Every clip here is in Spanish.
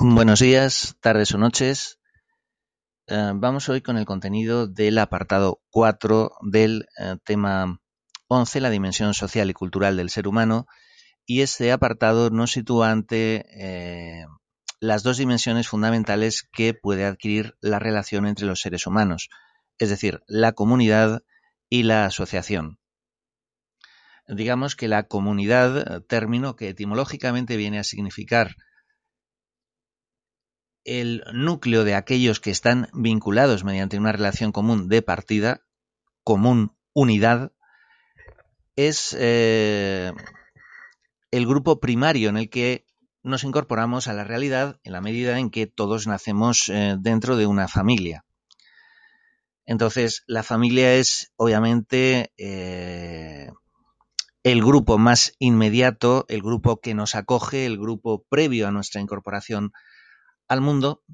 Buenos días, tardes o noches. Eh, vamos hoy con el contenido del apartado 4 del eh, tema 11, la dimensión social y cultural del ser humano. Y este apartado nos sitúa ante eh, las dos dimensiones fundamentales que puede adquirir la relación entre los seres humanos, es decir, la comunidad y la asociación. Digamos que la comunidad, término que etimológicamente viene a significar el núcleo de aquellos que están vinculados mediante una relación común de partida, común unidad, es eh, el grupo primario en el que nos incorporamos a la realidad en la medida en que todos nacemos eh, dentro de una familia. Entonces, la familia es obviamente eh, el grupo más inmediato, el grupo que nos acoge, el grupo previo a nuestra incorporación al mundo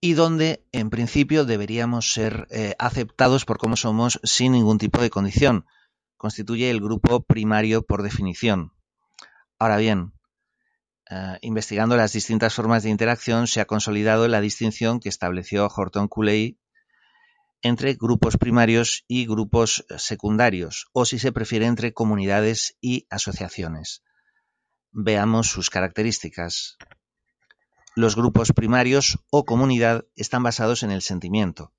y donde en principio deberíamos ser eh, aceptados por cómo somos sin ningún tipo de condición. Constituye el grupo primario por definición. Ahora bien, eh, investigando las distintas formas de interacción se ha consolidado la distinción que estableció Horton Cooley entre grupos primarios y grupos secundarios, o si se prefiere entre comunidades y asociaciones. Veamos sus características. Los grupos primarios o comunidad están basados en el sentimiento.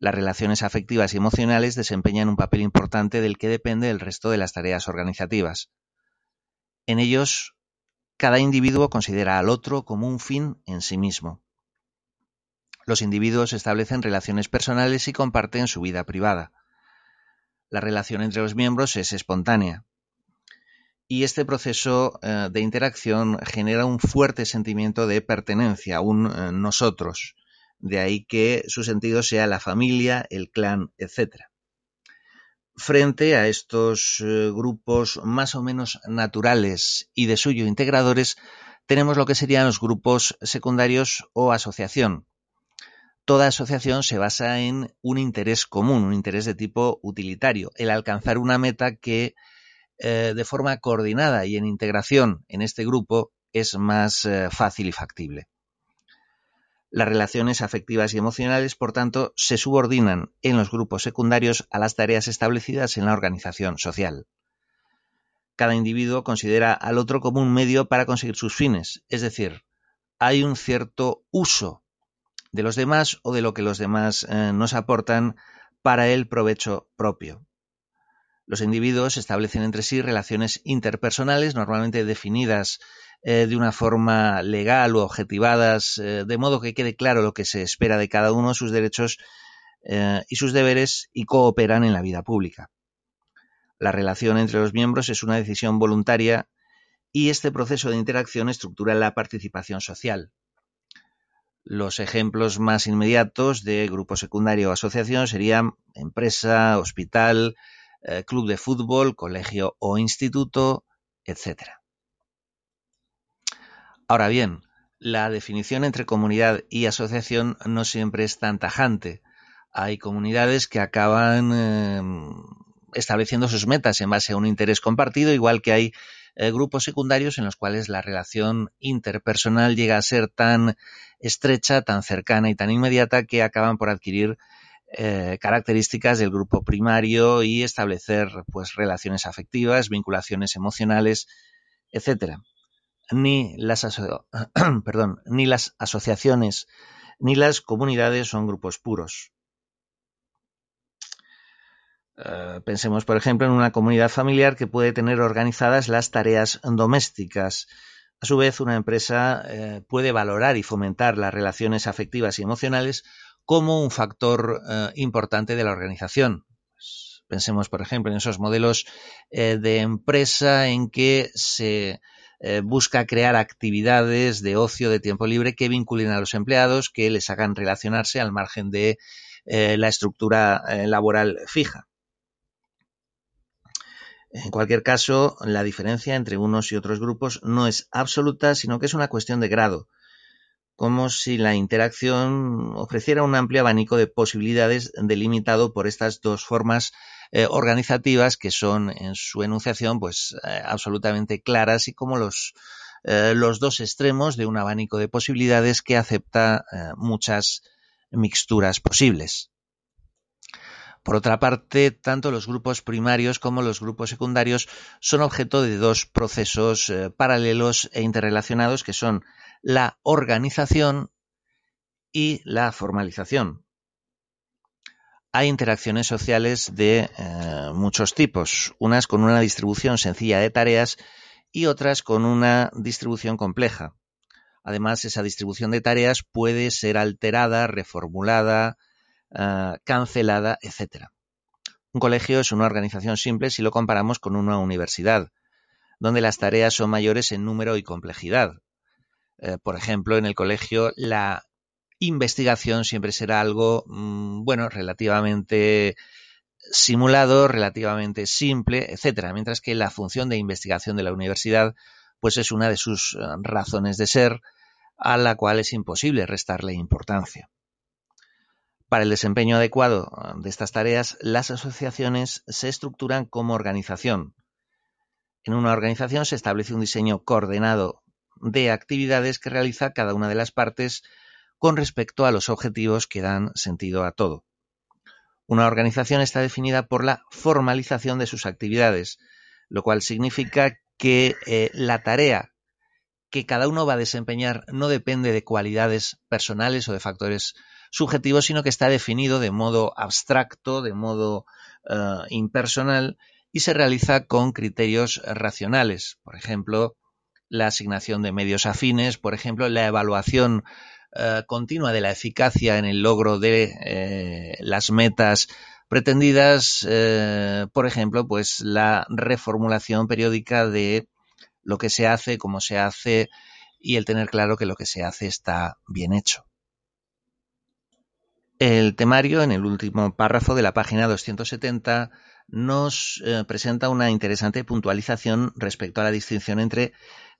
Las relaciones afectivas y emocionales desempeñan un papel importante del que depende el resto de las tareas organizativas. En ellos, cada individuo considera al otro como un fin en sí mismo. Los individuos establecen relaciones personales y comparten su vida privada. La relación entre los miembros es espontánea y este proceso eh, de interacción genera un fuerte sentimiento de pertenencia, un eh, nosotros. De ahí que su sentido sea la familia, el clan, etc. Frente a estos eh, grupos más o menos naturales y de suyo integradores, tenemos lo que serían los grupos secundarios o asociación. Toda asociación se basa en un interés común, un interés de tipo utilitario, el alcanzar una meta que eh, de forma coordinada y en integración en este grupo es más eh, fácil y factible. Las relaciones afectivas y emocionales, por tanto, se subordinan en los grupos secundarios a las tareas establecidas en la organización social. Cada individuo considera al otro como un medio para conseguir sus fines, es decir, hay un cierto uso de los demás o de lo que los demás eh, nos aportan para el provecho propio. Los individuos establecen entre sí relaciones interpersonales, normalmente definidas eh, de una forma legal o objetivadas, eh, de modo que quede claro lo que se espera de cada uno, sus derechos eh, y sus deberes, y cooperan en la vida pública. La relación entre los miembros es una decisión voluntaria y este proceso de interacción estructura la participación social. Los ejemplos más inmediatos de grupo secundario o asociación serían empresa, hospital, eh, club de fútbol, colegio o instituto, etc. Ahora bien, la definición entre comunidad y asociación no siempre es tan tajante. Hay comunidades que acaban em, estableciendo sus metas en base a un interés compartido, igual que hay eh, grupos secundarios en los cuales la relación interpersonal llega a ser tan estrecha, tan cercana y tan inmediata que acaban por adquirir eh, características del grupo primario y establecer pues relaciones afectivas, vinculaciones emocionales, etcétera. Ni las, asociaciones ni las comunidades son grupos puros. Eh, pensemos, por ejemplo, en una comunidad familiar que puede tener organizadas las tareas domésticas. A su vez, una empresa eh, puede valorar y fomentar las relaciones afectivas y emocionales como un factor eh, importante de la organización. Pues, pensemos, por ejemplo, en esos modelos eh, de empresa en que se eh, busca crear actividades de ocio, de tiempo libre que vinculen a los empleados, que les hagan relacionarse al margen de la estructura laboral fija. En cualquier caso, la diferencia entre unos y otros grupos no es absoluta, sino que es una cuestión de grado como si la interacción ofreciera un amplio abanico de posibilidades delimitado por estas dos formas eh, organizativas que son en su enunciación pues eh, absolutamente claras y como los eh, los dos extremos de un abanico de posibilidades que acepta muchas mixturas posibles. Por otra parte, tanto los grupos primarios como los grupos secundarios son objeto de dos procesos paralelos e interrelacionados que son la organización y la formalización. Hay interacciones sociales de eh, muchos tipos, unas con una distribución sencilla de tareas y otras con una distribución compleja. Además, esa distribución de tareas puede ser alterada, reformulada, eh, cancelada, etc. Un colegio es una organización simple si lo comparamos con una universidad, donde las tareas son mayores en número y complejidad. Eh, por ejemplo, en el colegio la investigación siempre será algo, mm, bueno, relativamente simulado, relativamente simple, etcétera, mientras que la función de investigación de la universidad pues es una de sus eh, razones de ser a la cual es imposible restarle importancia. Para el desempeño adecuado eh, de estas tareas, las asociaciones se estructuran como organización. En una organización se establece un diseño coordenado de actividades que realiza cada una de las partes con respecto a los objetivos que dan sentido a todo. Una organización está definida por la formalización de sus actividades, lo cual significa que eh, la tarea que cada uno va a desempeñar no depende de cualidades personales o de factores subjetivos, sino que está definido de modo abstracto, de modo eh, impersonal y se realiza con criterios racionales. Por ejemplo, la asignación de medios afines, por ejemplo, la evaluación eh, continua de la eficacia en el logro de eh, las metas pretendidas, eh, por ejemplo, pues la reformulación periódica de lo que se hace, cómo se hace y el tener claro que lo que se hace está bien hecho. El temario, en el último párrafo de la página 270, nos presenta una interesante puntualización respecto a la distinción entre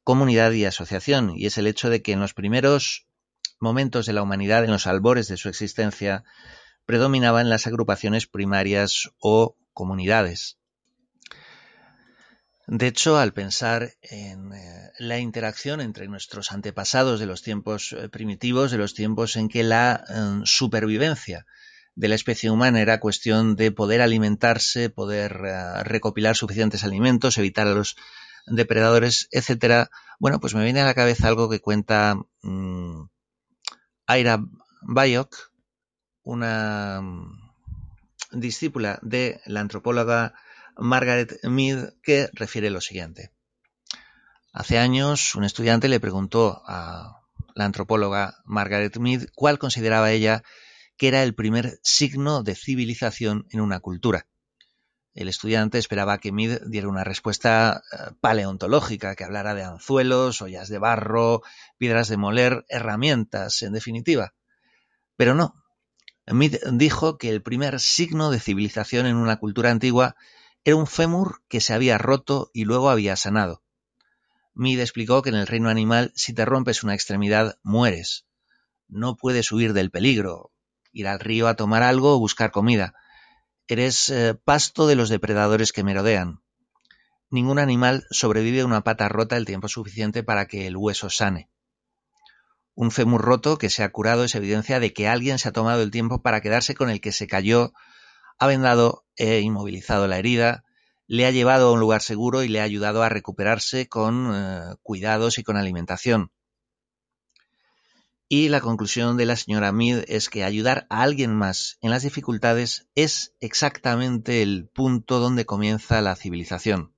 comunidad y asociación, y es el hecho de que en los primeros momentos de la humanidad, en los albores de su existencia, predominaban las agrupaciones primarias o comunidades. De hecho, al pensar en eh, la interacción entre nuestros antepasados de los tiempos eh, primitivos, de los tiempos en que la eh, supervivencia de la especie humana era cuestión de poder alimentarse, poder recopilar suficientes alimentos, evitar los depredadores, etcétera, bueno, pues me viene a la cabeza algo que cuenta mm, Aira Bayok, una mm, discípula de la antropóloga Margaret Mead, que refiere lo siguiente. Hace años un estudiante le preguntó a la antropóloga Margaret Mead cuál consideraba ella que era el primer signo de civilización en una cultura. El estudiante esperaba que Mead diera una respuesta eh, paleontológica, que hablara de anzuelos, ollas de barro, piedras de moler, herramientas, en definitiva. Pero no. Mead dijo que el primer signo de civilización en una cultura antigua era un fémur que se había roto y luego había sanado. Mead explicó que en el reino animal, si te rompes una extremidad, mueres. No puedes huir del peligro, ir al río a tomar algo o buscar comida. Eres eh, pasto de los depredadores que merodean. Ningún animal sobrevive a una pata rota el tiempo suficiente para que el hueso sane. Un fémur roto que se ha curado es evidencia de que alguien se ha tomado el tiempo para quedarse con el que se cayó, ha vendado e inmovilizado la herida, le ha llevado a un lugar seguro y le ha ayudado a recuperarse con eh, cuidados y con alimentación. Y la conclusión de la señora Mead es que ayudar a alguien más en las dificultades es exactamente el punto donde comienza la civilización.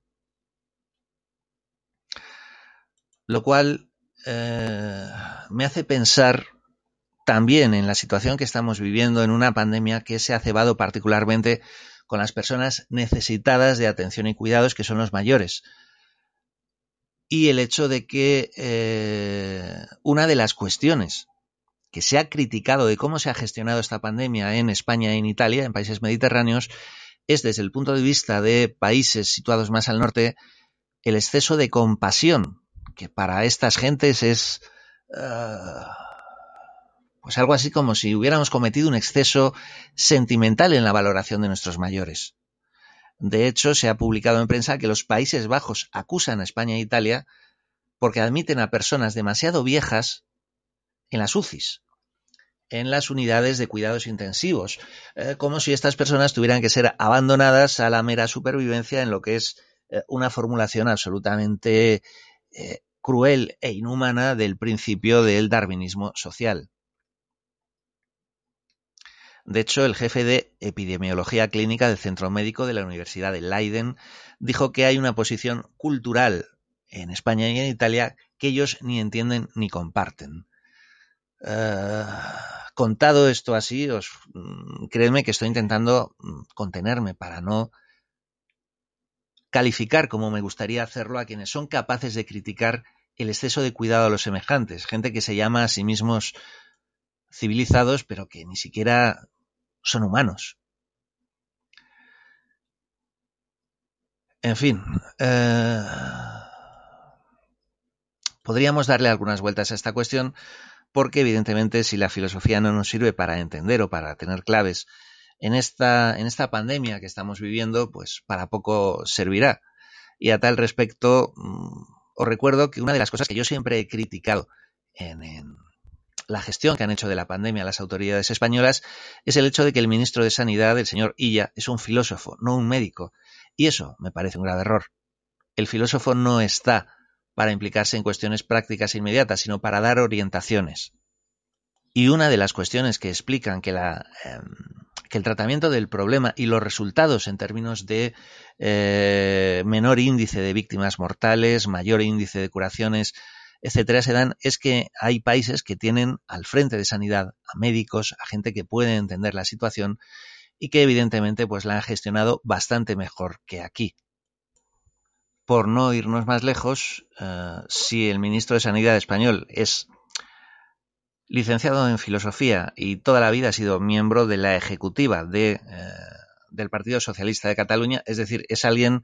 Lo cual eh, me hace pensar también en la situación que estamos viviendo en una pandemia que se ha cebado particularmente con las personas necesitadas de atención y cuidados, que son los mayores. Y el hecho de que eh, una de las cuestiones que se ha criticado de cómo se ha gestionado esta pandemia en España en Italia, en países mediterráneos, es desde el punto de vista de países situados más al norte, el exceso de compasión que para estas gentes es uh, pues algo así como si hubiéramos cometido un exceso sentimental en la valoración de nuestros mayores. De hecho, se ha publicado en prensa que los Países Bajos acusan a España e Italia porque admiten a personas demasiado viejas en las UCIs, en las unidades de cuidados intensivos, eh, como si estas personas tuvieran que ser abandonadas a la mera supervivencia en lo que es eh, una formulación absolutamente eh, cruel e inhumana del principio del darwinismo social. De hecho, el jefe de epidemiología clínica del Centro Médico de la Universidad de Leiden dijo que hay una posición cultural en España y en Italia que ellos ni entienden ni comparten. Uh, contado esto así, os, mm, créeme que estoy intentando mm, contenerme para no calificar como me gustaría hacerlo a quienes son capaces de criticar el exceso de cuidado a los semejantes, gente que se llama a sí mismos civilizados, pero que ni siquiera son humanos. En fin, eh, podríamos darle algunas vueltas a esta cuestión porque evidentemente si la filosofía no nos sirve para entender o para tener claves en esta, en esta pandemia que estamos viviendo, pues para poco servirá. Y a tal respecto, mm, os recuerdo que una de las cosas que yo siempre he criticado en, en la gestión que han hecho de la pandemia las autoridades españolas es el hecho de que el ministro de Sanidad, el señor Illa, es un filósofo, no un médico. Y eso me parece un grave error. El filósofo no está para implicarse en cuestiones prácticas inmediatas, sino para dar orientaciones. Y una de las cuestiones que explican que, que el tratamiento del problema y los resultados en términos de eh, menor índice de víctimas mortales, mayor índice de curaciones, etcétera, se dan es que hay países que tienen al frente de sanidad a médicos, a gente que puede entender la situación y que evidentemente pues la han gestionado bastante mejor que aquí por no irnos más lejos, eh, si el ministro de Sanidad español es licenciado en filosofía y toda la vida ha sido miembro de la ejecutiva eh, del Partido Socialista de Cataluña, es decir, es alguien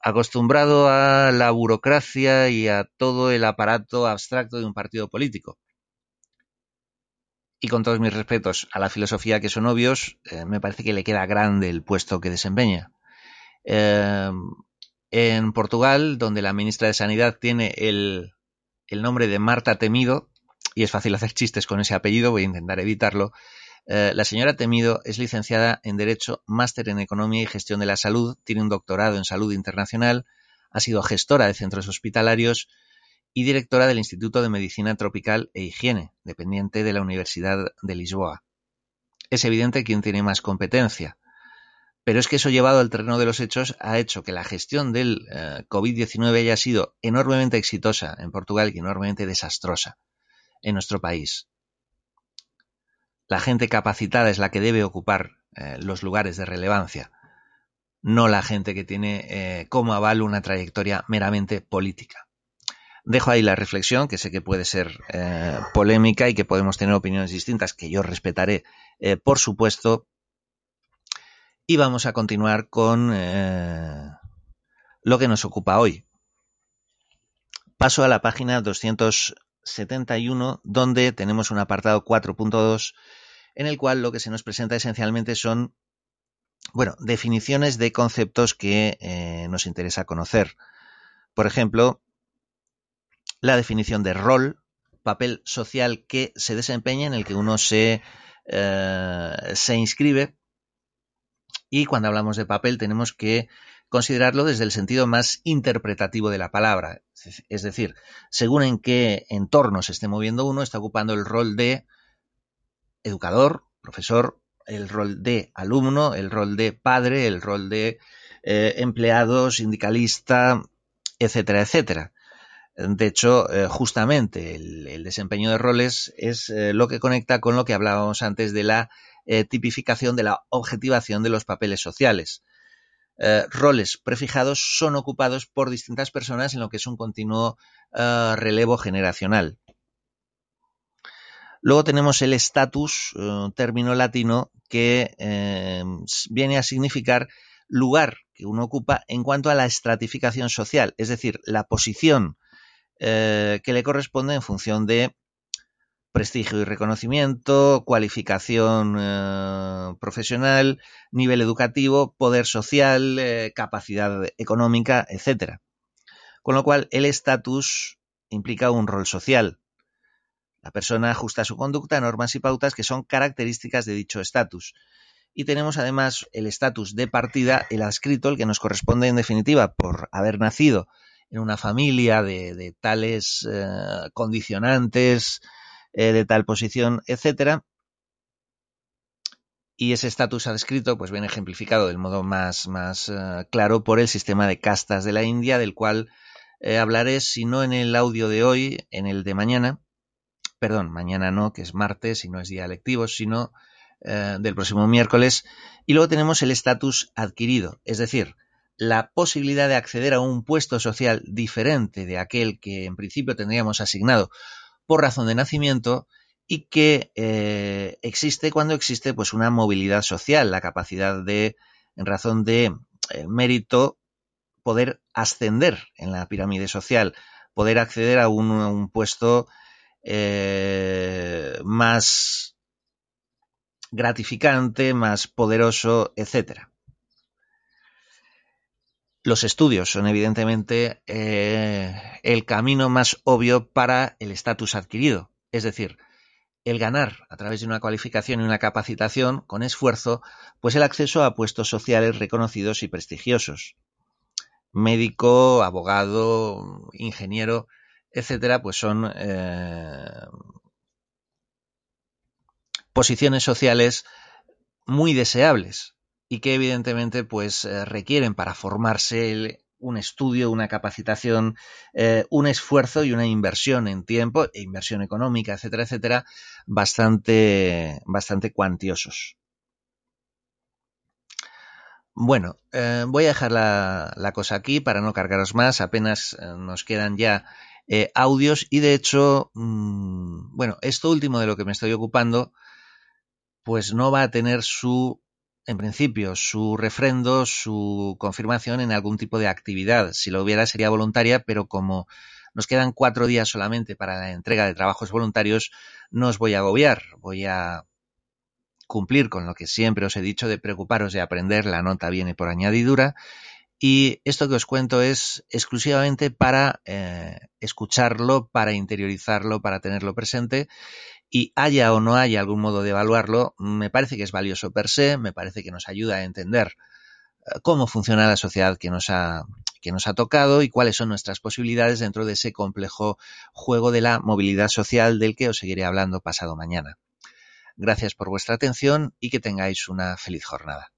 acostumbrado a la burocracia y a todo el aparato abstracto de un partido político. Y con todos mis respetos a la filosofía que son obvios, eh, me parece que le queda grande el puesto que desempeña en Portugal, donde la ministra de Sanidad tiene el, nombre de Marta Temido, y es fácil hacer chistes con ese apellido, voy a intentar evitarlo. Eh, la señora Temido es licenciada en Derecho, máster en Economía y Gestión de la Salud, tiene un doctorado en Salud Internacional, ha sido gestora de centros hospitalarios y directora del Instituto de Medicina Tropical e Higiene, dependiente de la Universidad de Lisboa. Es evidente quién tiene más competencia. Pero es que eso llevado al terreno de los hechos ha hecho que la gestión del eh, COVID-19 haya sido enormemente exitosa en Portugal y enormemente desastrosa en nuestro país. La gente capacitada es la que debe ocupar eh, los lugares de relevancia, no la gente que tiene eh, como aval una trayectoria meramente política. Dejo ahí la reflexión, que sé que puede ser polémica y que podemos tener opiniones distintas, que yo respetaré, por supuesto, y vamos a continuar con eh, lo que nos ocupa hoy. Paso a la página 271, donde tenemos un apartado 4.2, en el cual lo que se nos presenta esencialmente son, bueno, definiciones de conceptos que eh, nos interesa conocer. Por ejemplo, la definición de rol, papel social que se desempeña en el que uno se, eh, se inscribe y cuando hablamos de papel tenemos que considerarlo desde el sentido más interpretativo de la palabra. Es decir, según en qué entorno se esté moviendo uno, está ocupando el rol de educador, profesor, el rol de alumno, el rol de padre, el rol de eh, empleado, sindicalista, etcétera, etcétera. De hecho, eh, justamente el, desempeño de roles es eh, lo que conecta con lo que hablábamos antes de la eh, tipificación de la objetivación de los papeles sociales. Eh, roles prefijados son ocupados por distintas personas en lo que es un continuo eh, relevo generacional. Luego tenemos el estatus, término latino que viene a significar lugar que uno ocupa en cuanto a la estratificación social, es decir, la posición que le corresponde en función de prestigio y reconocimiento, cualificación eh, profesional, nivel educativo, poder social, eh, capacidad económica, etc. Con lo cual, el estatus implica un rol social. La persona ajusta su conducta a normas y pautas que son características de dicho estatus. Y tenemos además el estatus de partida, el adscrito, el que nos corresponde en definitiva por haber nacido en una familia de, tales eh, condicionantes, eh, de tal posición, etcétera. Y ese estatus adscrito pues viene ejemplificado del modo más, más eh, claro por el sistema de castas de la India, del cual hablaré, si no en el audio de hoy, en el de mañana, perdón, mañana no, que es martes y no es día lectivo, sino del próximo miércoles. Y luego tenemos el estatus adquirido, es decir, la posibilidad de acceder a un puesto social diferente de aquel que en principio tendríamos asignado por razón de nacimiento y que eh, existe cuando existe pues una movilidad social, la capacidad de, en razón de eh, mérito, poder ascender en la pirámide social, poder acceder a un, puesto eh, más gratificante, más poderoso, etcétera. Los estudios son evidentemente eh, el camino más obvio para el estatus adquirido, es decir, el ganar a través de una cualificación y una capacitación con esfuerzo, pues el acceso a puestos sociales reconocidos y prestigiosos. Médico, abogado, ingeniero, etcétera, pues son eh, posiciones sociales muy deseables y que evidentemente pues eh, requieren para formarse un estudio, una capacitación, eh, un esfuerzo y una inversión en tiempo, e inversión económica, etcétera, etcétera, bastante, bastante cuantiosos. Bueno, eh, voy a dejar la, cosa aquí para no cargaros más, apenas nos quedan ya audios y de hecho, mm, bueno, esto último de lo que me estoy ocupando, pues no va a tener su en principio, su refrendo, su confirmación en algún tipo de actividad. Si lo hubiera sería voluntaria, pero como nos quedan cuatro días solamente para la entrega de trabajos voluntarios, no os voy a agobiar. Voy a cumplir con lo que siempre os he dicho de preocuparos de aprender. La nota viene por añadidura. Y esto que os cuento es exclusivamente para eh, escucharlo, para interiorizarlo, para tenerlo presente y haya o no haya algún modo de evaluarlo, me parece que es valioso per se, me parece que nos ayuda a entender eh, cómo funciona la sociedad que nos ha, que nos ha tocado y cuáles son nuestras posibilidades dentro de ese complejo juego de la movilidad social del que os seguiré hablando pasado mañana. Gracias por vuestra atención y que tengáis una feliz jornada.